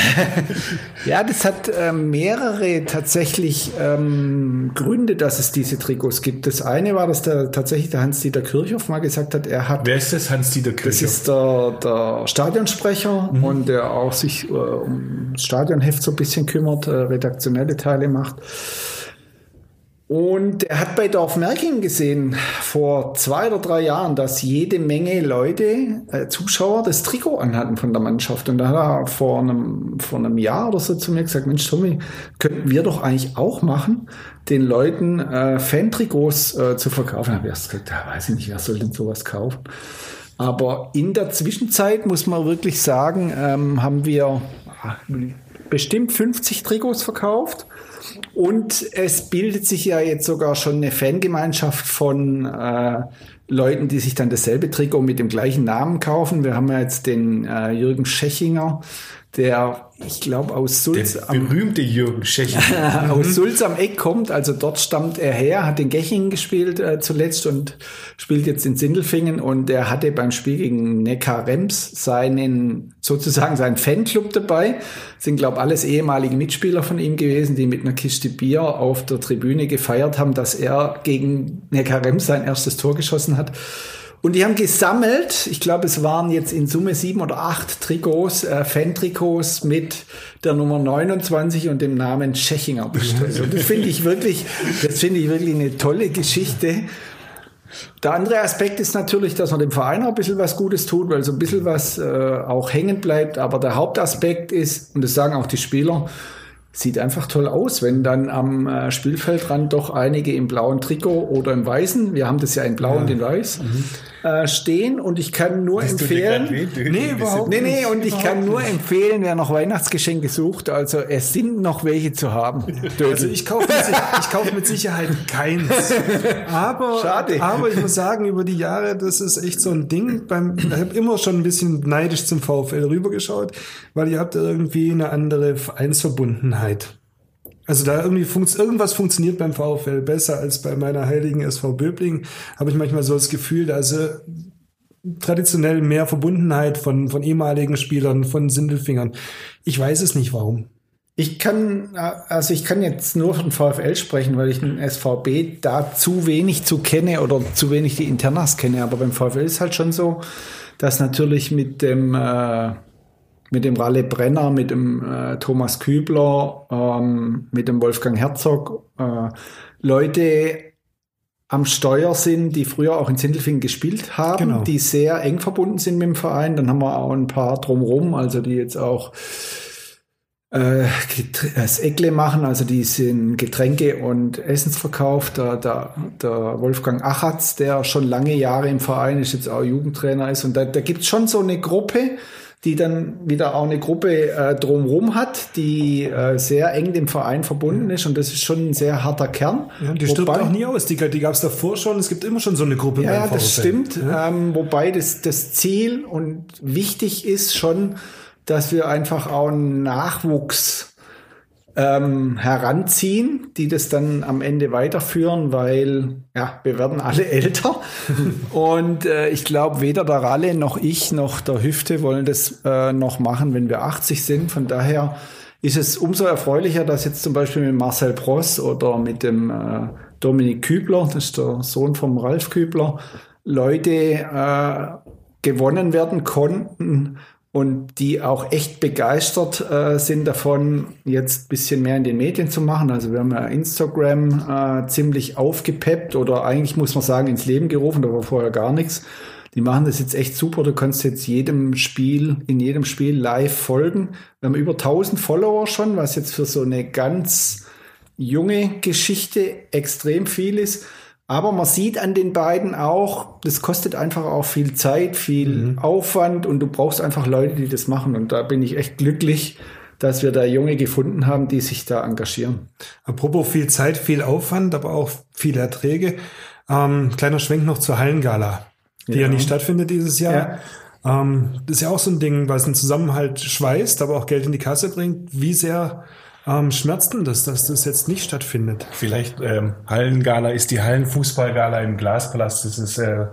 I: ja, das hat ähm, mehrere tatsächlich ähm, Gründe, dass es diese Trikots gibt. Das eine war, dass der tatsächlich der Hans-Dieter Kirchhoff mal gesagt hat, er hat
A: Wer ist das? Hans-Dieter
I: das
A: Kirchhoff.
I: ist der, der Stadionsprecher und der auch sich äh, um das Stadionheft so ein bisschen kümmert, äh, redaktionelle Teile macht. Und er hat bei Dorf Merking gesehen, vor zwei oder drei Jahren, dass jede Menge Leute, äh, Zuschauer, das Trikot anhatten von der Mannschaft. Und da hat er vor einem, vor einem Jahr oder so zu mir gesagt, Mensch, Tommy, könnten wir doch eigentlich auch machen, den Leuten äh, Fan-Trikots äh, zu verkaufen. Da habe ich erst gesagt, ja, weiß ich nicht, wer soll denn sowas kaufen? Aber in der Zwischenzeit muss man wirklich sagen, ähm, haben wir ah, bestimmt 50 Trikots verkauft. Und es bildet sich ja jetzt sogar schon eine Fangemeinschaft von äh, Leuten, die sich dann dasselbe Trikot mit dem gleichen Namen kaufen. Wir haben ja jetzt den äh, Jürgen Schechinger, der, ich glaube, aus Sulz
A: Der berühmte Jürgen Schechinger.
I: aus Sulz am Eck kommt. Also dort stammt er her, hat in Gechingen gespielt äh, zuletzt und spielt jetzt in Sindelfingen. Und er hatte beim Spiel gegen Neckar Rems seinen, sozusagen seinen Fanclub dabei. Sind, glaube alles ehemalige Mitspieler von ihm gewesen, die mit einer Kiste Bier auf der Tribüne gefeiert haben, dass er gegen Neckar Rems sein erstes Tor geschossen hat. Und die haben gesammelt, ich glaube, es waren jetzt in Summe sieben oder acht Trikots, äh, Fan-Trikots mit der Nummer 29 und dem Namen Tschechinger bestellt. Und das finde ich wirklich, das finde ich wirklich eine tolle Geschichte. Der andere Aspekt ist natürlich, dass man dem Verein auch ein bisschen was Gutes tut, weil so ein bisschen was äh, auch hängen bleibt. Aber der Hauptaspekt ist, und das sagen auch die Spieler, sieht einfach toll aus, wenn dann am äh, Spielfeldrand doch einige im blauen Trikot oder im weißen, wir haben das ja in blau ja. und in weiß, mhm. äh, stehen und ich kann nur Hast empfehlen, nee, überhaupt nee, nee, und ich kann nur empfehlen, wer noch Weihnachtsgeschenke sucht, also es sind noch welche zu haben.
C: Also ich kaufe mit, ich kauf mit Sicherheit keins. Aber, Schade. aber ich muss sagen, über die Jahre, das ist echt so ein Ding. Beim, ich habe immer schon ein bisschen neidisch zum VfL rübergeschaut, weil ihr habt irgendwie eine andere Vereinsverbundenheit Verbundenheit. Also da irgendwie funkt, irgendwas funktioniert beim VfL besser als bei meiner heiligen SV Böbling. Habe ich manchmal so das Gefühl, da ist äh, traditionell mehr Verbundenheit von, von ehemaligen Spielern, von Sindelfingern. Ich weiß es nicht warum.
I: Ich kann, also ich kann jetzt nur von VfL sprechen, weil ich den SVB da zu wenig zu kenne oder zu wenig die Internas kenne. Aber beim VfL ist halt schon so, dass natürlich mit dem äh, mit dem Ralle Brenner, mit dem äh, Thomas Kübler, ähm, mit dem Wolfgang Herzog, äh, Leute am Steuer sind, die früher auch in Sindelfingen gespielt haben, genau. die sehr eng verbunden sind mit dem Verein. Dann haben wir auch ein paar drumrum, also die jetzt auch äh, das Eckle machen, also die sind Getränke und Essensverkauf. Der, der, der Wolfgang Achatz, der schon lange Jahre im Verein ist, jetzt auch Jugendtrainer ist. Und da, da gibt es schon so eine Gruppe, die dann wieder auch eine Gruppe äh, drumherum hat, die äh, sehr eng dem Verein verbunden ist und das ist schon ein sehr harter Kern.
C: Ja, die stirbt auch nie aus, die, die gab es davor schon, es gibt immer schon so eine Gruppe.
I: Ja, das stimmt, ja? Ähm, wobei das, das Ziel und wichtig ist schon, dass wir einfach auch einen Nachwuchs ähm, heranziehen, die das dann am Ende weiterführen, weil ja, wir werden alle älter. und äh, ich glaube, weder der Ralle noch ich noch der Hüfte wollen das äh, noch machen, wenn wir 80 sind. Von daher ist es umso erfreulicher, dass jetzt zum Beispiel mit Marcel Pross oder mit dem äh, Dominik Kübler, das ist der Sohn vom Ralf Kübler, Leute äh, gewonnen werden konnten, und die auch echt begeistert äh, sind davon, jetzt bisschen mehr in den Medien zu machen. Also wir haben ja Instagram äh, ziemlich aufgepeppt oder eigentlich muss man sagen ins Leben gerufen, da war vorher gar nichts. Die machen das jetzt echt super. Du kannst jetzt jedem Spiel, in jedem Spiel live folgen. Wir haben über 1000 Follower schon, was jetzt für so eine ganz junge Geschichte extrem viel ist. Aber man sieht an den beiden auch, das kostet einfach auch viel Zeit, viel mhm. Aufwand und du brauchst einfach Leute, die das machen. Und da bin ich echt glücklich, dass wir da Junge gefunden haben, die sich da engagieren.
C: Apropos viel Zeit, viel Aufwand, aber auch viele Erträge. Ähm, kleiner Schwenk noch zur Hallengala, die ja, ja nicht stattfindet dieses Jahr. Ja. Ähm, das ist ja auch so ein Ding, was einen Zusammenhalt schweißt, aber auch Geld in die Kasse bringt. Wie sehr ähm, schmerzt denn das, dass das jetzt nicht stattfindet?
A: Vielleicht ähm, Hallengala ist die Hallenfußballgala im Glaspalast. Das ist äh,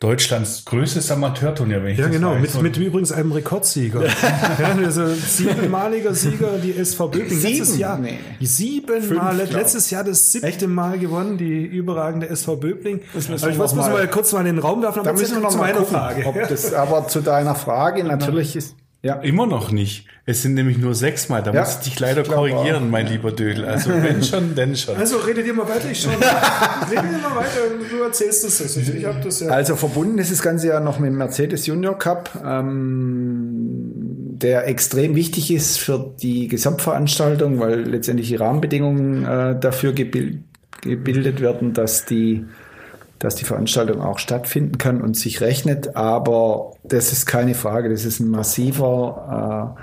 A: Deutschlands größtes Amateurturnier, wenn ich
C: Ja,
A: das
C: genau,
A: weiß.
C: mit, mit übrigens einem Rekordsieger. ja, also siebenmaliger Sieger, die SV Böbling.
I: Sieben?
C: Letztes Jahr.
I: Nee.
C: Siebenmal, letztes Jahr das siebte
I: Echt?
C: Mal gewonnen, die überragende SV Böbling. Aber
I: wir
C: ich muss mal,
I: mal-
C: kurz mal in den Raum werfen,
I: Da
C: aber
I: müssen wir noch
C: zu
I: mal
C: meiner
I: gucken,
C: Frage.
I: ob das, aber zu deiner Frage natürlich ist, ja.
A: Immer noch nicht. Es sind nämlich nur sechsmal. Da
I: Ja,
A: muss ich dich leider
I: ich
A: korrigieren,
I: auch.
A: mein lieber Dödel. Also wenn schon, denn schon.
C: Also redet ihr mal weiter, ich schon. redet ihr mal weiter, du erzählst es jetzt. Ich habe das ja.
I: Also verbunden ist das Ganze ja noch mit dem Mercedes Junior Cup, ähm, der extrem wichtig ist für die Gesamtveranstaltung, weil letztendlich die Rahmenbedingungen äh, dafür gebil gebildet werden, dass die, dass die Veranstaltung auch stattfinden kann und sich rechnet. Aber das ist keine Frage, das ist ein massiver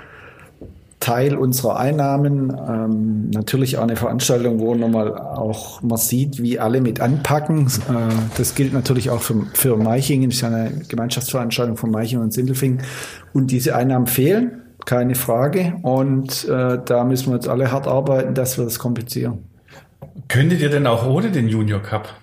I: Teil unserer Einnahmen. Ähm, natürlich auch eine Veranstaltung, wo nochmal auch man sieht, wie alle mit anpacken. Äh, das gilt natürlich auch für, für Meichingen, das ist eine Gemeinschaftsveranstaltung von Meichingen und Sindelfingen. Und diese Einnahmen fehlen, keine Frage. Und äh, da müssen wir jetzt alle hart arbeiten, dass wir das kompensieren.
A: Könntet ihr denn auch ohne den Junior Cup?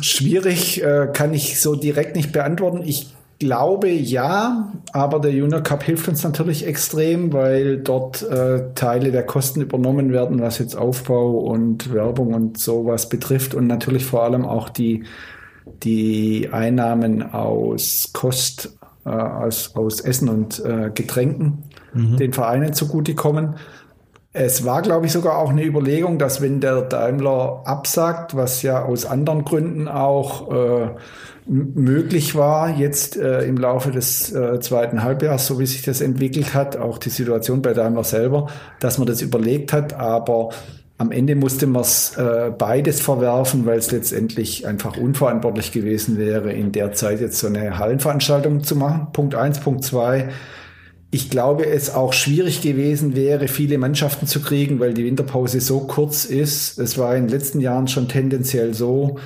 I: Schwierig, äh, kann ich so direkt nicht beantworten. Ich glaube ja, aber der Junior Cup hilft uns natürlich extrem, weil dort äh, Teile der Kosten übernommen werden, was jetzt Aufbau und Werbung und sowas betrifft und natürlich vor allem auch die, die Einnahmen aus Kost, äh, aus, aus Essen und äh, Getränken mhm. den Vereinen zugutekommen. Es war, glaube ich, sogar auch eine Überlegung, dass wenn der Daimler absagt, was ja aus anderen Gründen auch äh, möglich war, jetzt äh, im Laufe des äh, zweiten Halbjahres, so wie sich das entwickelt hat, auch die Situation bei Daimler selber, dass man das überlegt hat, aber am Ende musste man es äh, beides verwerfen, weil es letztendlich einfach unverantwortlich gewesen wäre, in der Zeit jetzt so eine Hallenveranstaltung zu machen. Punkt eins, Punkt zwei. Ich glaube, es auch schwierig gewesen wäre, viele Mannschaften zu kriegen, weil die Winterpause so kurz ist. Es war in den letzten Jahren schon tendenziell so,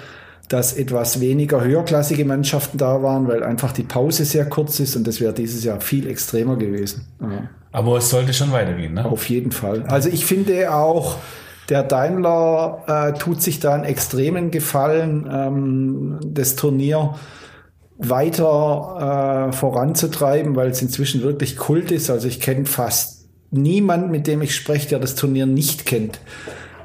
I: dass etwas weniger höherklassige Mannschaften da waren, weil einfach die Pause sehr kurz ist und das wäre dieses Jahr viel extremer gewesen. Ja.
A: Aber es sollte schon weitergehen, ne?
I: Auf jeden Fall. Also ich finde auch, der Daimler äh, tut sich da einen extremen Gefallen, ähm, das Turnier weiter äh, voranzutreiben, weil es inzwischen wirklich Kult ist. Also ich kenne fast niemand, mit dem ich spreche, der das Turnier nicht kennt.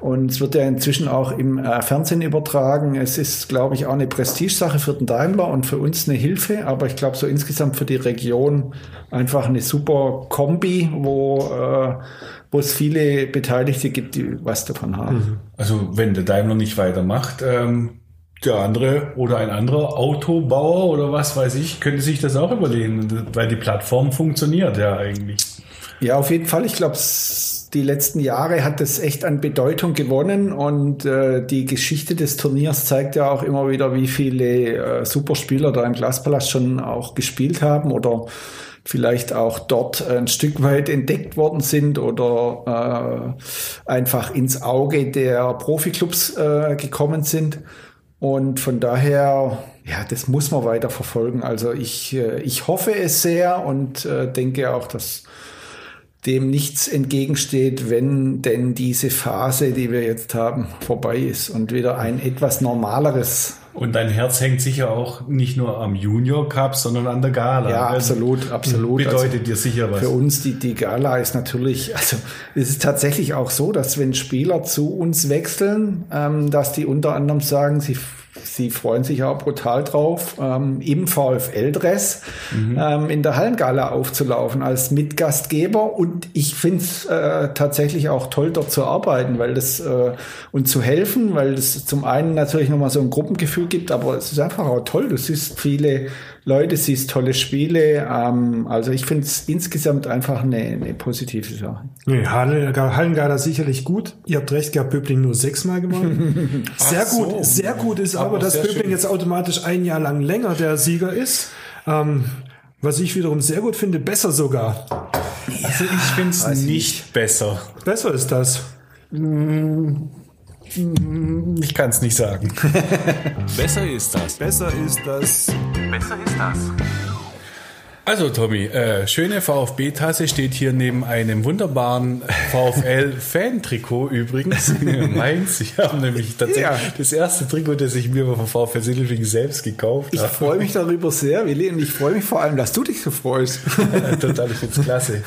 I: Und es wird ja inzwischen auch im äh, Fernsehen übertragen. Es ist, glaube ich, auch eine Prestigesache für den Daimler und für uns eine Hilfe. Aber ich glaube, so insgesamt für die Region einfach eine super Kombi, wo, äh, wo es viele Beteiligte gibt, die was davon haben. Mhm.
A: Also wenn der Daimler nicht weitermacht, ähm, der andere oder ein anderer Autobauer oder was weiß ich, könnte sich das auch überlegen, weil die Plattform funktioniert ja eigentlich.
I: Ja, auf jeden Fall. Ich glaube, die letzten Jahre hat das echt an Bedeutung gewonnen und äh, die Geschichte des Turniers zeigt ja auch immer wieder, wie viele äh, Superspieler da im Glaspalast schon auch gespielt haben oder vielleicht auch dort ein Stück weit entdeckt worden sind oder äh, einfach ins Auge der Profiklubs äh, gekommen sind. Und von daher, ja, das muss man weiter verfolgen. Also ich, äh, ich hoffe es sehr und äh, denke auch, dass dem nichts entgegensteht, wenn denn diese Phase, die wir jetzt haben, vorbei ist und wieder ein etwas normaleres.
A: Und dein Herz hängt sicher auch nicht nur am Junior Cup, sondern an der Gala.
I: Ja, absolut, absolut.
A: Bedeutet also dir sicher was.
I: Für uns die, die Gala ist natürlich, also es ist tatsächlich auch so, dass wenn Spieler zu uns wechseln, ähm, dass die unter anderem sagen, sie Sie freuen sich auch brutal drauf, ähm, im VfL-Dress mhm. ähm, in der Hallengala aufzulaufen als Mitgastgeber. Und ich finde es äh, tatsächlich auch toll, dort zu arbeiten, weil das äh, und zu helfen, weil das zum einen natürlich nochmal so ein Gruppengefühl gibt, aber es ist einfach auch toll. Du siehst viele Leute, siehst tolle Spiele. Ähm, also ich finde es insgesamt einfach eine, eine positive Sache.
C: Nee, Hallengala sicherlich gut. Ihr habt recht gehabt, Böbling nur sechsmal gewonnen. sehr so. gut, sehr gut ist aber, aber dass Böbling schön. jetzt automatisch ein Jahr lang länger der Sieger ist. Ähm, was ich wiederum sehr gut finde, besser sogar.
A: Also ich finde es nicht, nicht besser.
C: Besser ist das.
A: Mm. Ich kann es nicht sagen.
B: Besser ist das.
C: Besser ist das.
B: Besser ist das.
A: Also Tommy, äh, schöne VfB-Tasse steht hier neben einem wunderbaren VfL-Fan-Trikot übrigens. Meins. Ich habe nämlich tatsächlich ja. das erste Trikot, das ich mir vom VfL Sindelfingen selbst gekauft
I: habe. Ich freue mich darüber sehr, Willi, und ich freue mich vor allem, dass du dich so freust.
A: Total, ich finde es klasse.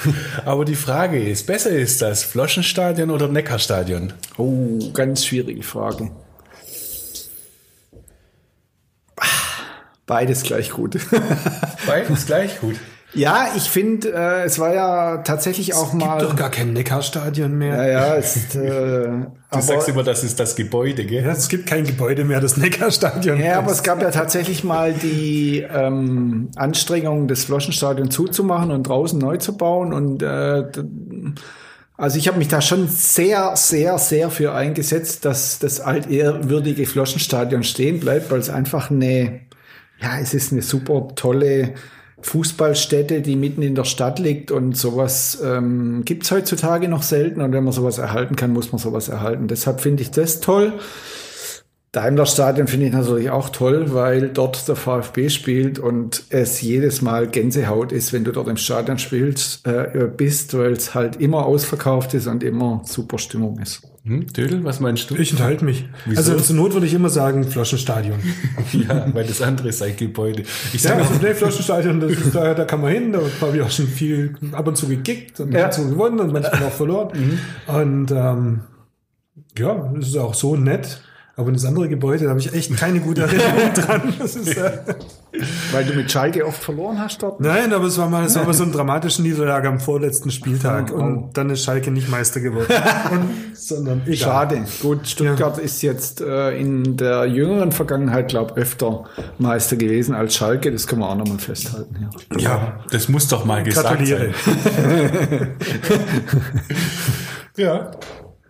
A: Aber die Frage ist, besser ist das Floschenstadion oder Neckarstadion?
I: Oh, ganz schwierige Frage. Beides gleich gut.
A: Beides gleich gut.
I: Ja, ich finde, äh, es war ja tatsächlich auch
C: es
I: mal.
C: Es gibt doch gar kein Neckarstadion mehr.
I: Ja, ja, ist, äh,
A: Du sagst immer, das ist das Gebäude, gell?
C: Ja, es gibt kein Gebäude mehr, das Neckarstadion.
I: Ja, aber es gab ja tatsächlich mal die ähm, Anstrengung, das Floschenstadion zuzumachen und draußen neu zu bauen. Und äh, also ich habe mich da schon sehr, sehr, sehr für eingesetzt, dass das altehrwürdige Floschenstadion stehen bleibt, weil es einfach eine ja, es ist eine super tolle Fußballstätte, die mitten in der Stadt liegt und sowas ähm, gibt's heutzutage noch selten und wenn man sowas erhalten kann, muss man sowas erhalten. Deshalb finde ich das toll. Daimler Stadion finde ich natürlich auch toll, weil dort der VfB spielt und es jedes Mal Gänsehaut ist, wenn du dort im Stadion spielst, äh, bist, weil es halt immer ausverkauft ist und immer super Stimmung ist.
A: Hm, Dödel, was meinst du?
C: Ich enthalte mich.
A: Wieso?
C: Also zur Not würde ich immer sagen Flaschenstadion.
A: ja, weil das andere ist ein Gebäude. Ich
C: Ja,
A: sage
C: also
A: auch,
C: nee, Flaschenstadion, das ist, da, da kann man hin, da habe ich auch schon viel ab und zu gekickt und
I: Ja.
C: ab und zu gewonnen und manchmal auch verloren. Und ähm, ja, das ist auch so nett. Aber in das andere Gebäude, da habe ich echt keine gute Erinnerung dran. Das ist, äh,
I: Weil du mit Schalke oft verloren hast dort?
C: nein, aber es war mal, es war mal so eine dramatische Niederlage am vorletzten Spieltag.
I: Oh, oh.
C: Und dann ist Schalke nicht Meister geworden. Und, sondern egal.
I: Schade. Gut, Stuttgart ist jetzt äh, in der jüngeren Vergangenheit, glaube öfter Meister gewesen als Schalke. Das können wir auch nochmal festhalten. Ja.
A: ja, das muss doch mal gesagt
C: Gratuliere.
A: sein. ja.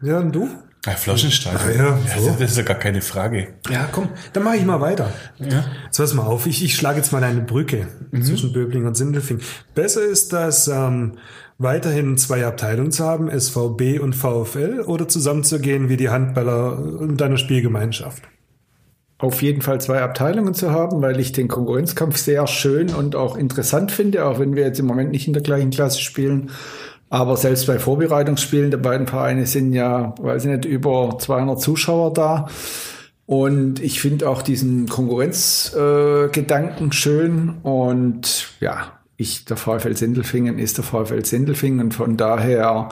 C: Ja, und du?
A: Ja, Flaschenstadion.
C: Ja, so.
A: das ist ja gar keine Frage.
C: Ja, komm, dann mache ich mal weiter.
A: Ja.
C: Jetzt pass mal auf, ich, ich schlage jetzt mal eine Brücke zwischen Böbling und Sindelfing. Besser ist das, ähm, weiterhin zwei Abteilungen zu haben, SVB und VfL, oder zusammenzugehen wie die Handballer in deiner Spielgemeinschaft.
I: Auf jeden Fall zwei Abteilungen zu haben, weil ich den Konkurrenzkampf sehr schön und auch interessant finde, auch wenn wir jetzt im Moment nicht in der gleichen Klasse spielen. Aber selbst bei Vorbereitungsspielen der beiden Vereine sind ja, weiß ich nicht, über 200 Zuschauer da. Und ich finde auch diesen Konkurrenzgedanken äh, schön. Und ja, ich, der VfL Sindelfingen ist der VfL Sindelfingen. Und von daher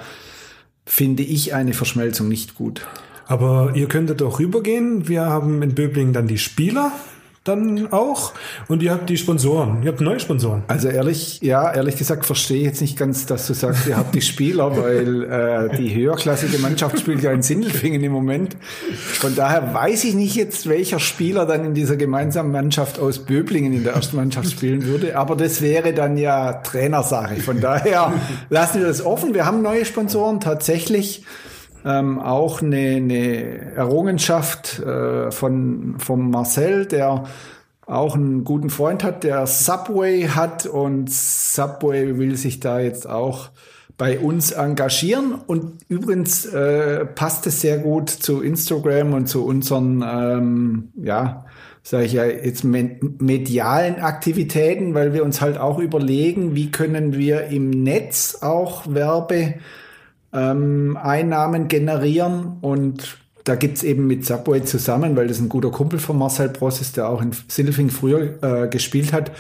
I: finde ich eine Verschmelzung nicht gut.
C: Aber ihr könntet auch rübergehen. Wir haben in Böblingen dann die Spieler dann auch und ihr habt die Sponsoren. Ihr habt neue Sponsoren.
I: Also ehrlich, ja, ehrlich gesagt verstehe ich jetzt nicht ganz, dass du sagst, ihr habt die Spieler, weil äh, die höherklassige Mannschaft spielt ja in Sindelfingen im Moment. Von daher weiß ich nicht jetzt, welcher Spieler dann in dieser gemeinsamen Mannschaft aus Böblingen in der ersten Mannschaft spielen würde. Aber das wäre dann ja Trainersache. Von daher lassen wir das offen. Wir haben neue Sponsoren tatsächlich. Ähm, auch eine, eine Errungenschaft äh, von, von Marcel, der auch einen guten Freund hat, der Subway hat. Und Subway will sich da jetzt auch bei uns engagieren. Und übrigens äh, passt es sehr gut zu Instagram und zu unseren, ähm, ja, sage ich ja jetzt me- medialen Aktivitäten, weil wir uns halt auch überlegen, wie können wir im Netz auch Werbe ähm, Einnahmen generieren und da gibt's eben mit Subway zusammen, weil das ein guter Kumpel von Marcel Bross ist, der auch in Sindelfing früher äh, gespielt hat,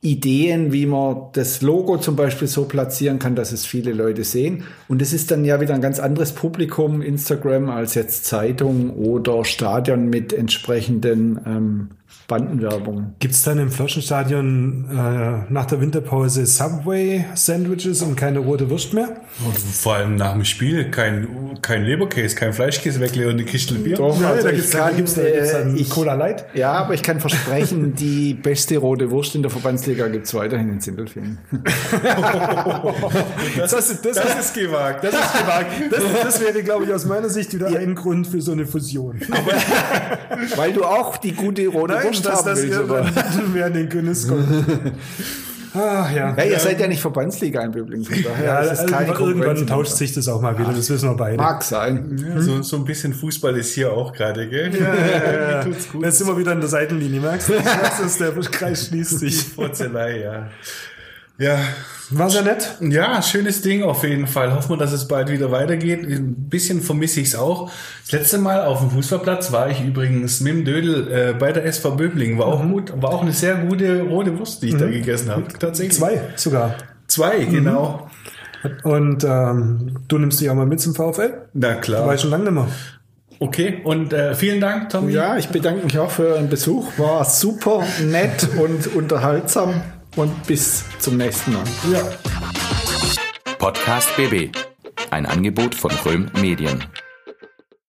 I: Ideen, wie man das Logo zum Beispiel so platzieren kann, dass es viele Leute sehen. Und es ist dann ja wieder ein ganz anderes Publikum, Instagram, als jetzt Zeitung oder Stadion mit entsprechenden ähm, Bandenwerbung.
C: Gibt's dann im Flaschenstadion äh, nach der Winterpause Subway-Sandwiches und keine rote Wurst mehr?
A: Und vor allem nach dem Spiel kein, kein Leberkäse, kein Fleischkäse weglegen und eine Kiste Bier.
I: Doch,
C: Ja,
I: also
C: da
I: kann,
C: da gibt's, da gibt's dann
I: äh, ich-
C: Cola Light.
I: Ja, aber ich kann versprechen, die beste rote Wurst in der Verbandsliga gibt's weiterhin in Sindelfingen.
C: Das, das, das,
A: Das ist gewagt.
C: das ist gewagt. Das, das wäre, glaube ich, aus meiner Sicht wieder ein Grund für so eine Fusion.
I: Weil du auch die gute rote
C: Nein,
I: Wurst
C: dass
I: haben
C: das
I: oder?
C: irgendwann mehr in den Genuss kommt. Ah, ja.
I: Ja, ihr seid ja nicht Verbandsliga in Böblingen, von daher
C: Ja,
I: ist es keine
C: irgendwann,
I: Konkurrenz.
C: tauscht sich das auch mal wieder, das wissen wir beide.
I: Mag sein.
A: Ja, so, so ein bisschen Fußball ist hier auch gerade, gell?
C: Ja, ja, ja.
A: Tut's gut.
C: Jetzt sind wir wieder in der Seitenlinie, merkst du? Das ist, der Kreis schließt sich.
A: Furzelei, ja. Ja,
C: War sehr nett.
A: ja, schönes Ding auf jeden Fall. Hoffen wir, dass es bald wieder weitergeht. Ein bisschen vermisse ich es auch. Das letzte Mal auf dem Fußballplatz war ich übrigens mit dem Dödel äh, bei der SV Böbling. War auch gut, war auch eine sehr gute rote Wurst, die ich da gegessen habe. Tatsächlich.
C: Zwei sogar.
A: Zwei, genau.
C: Und ähm, du nimmst dich auch mal mit zum VfL?
A: Na
C: Du
A: klar.
C: weißt schon lange nicht mehr.
A: Okay, und äh, vielen Dank, Tommy.
I: Ja, ich bedanke mich auch für euren Besuch. War super nett und unterhaltsam. Und bis zum nächsten Mal.
C: Ja.
B: Podcast BB. Ein Angebot von Röhm Medien.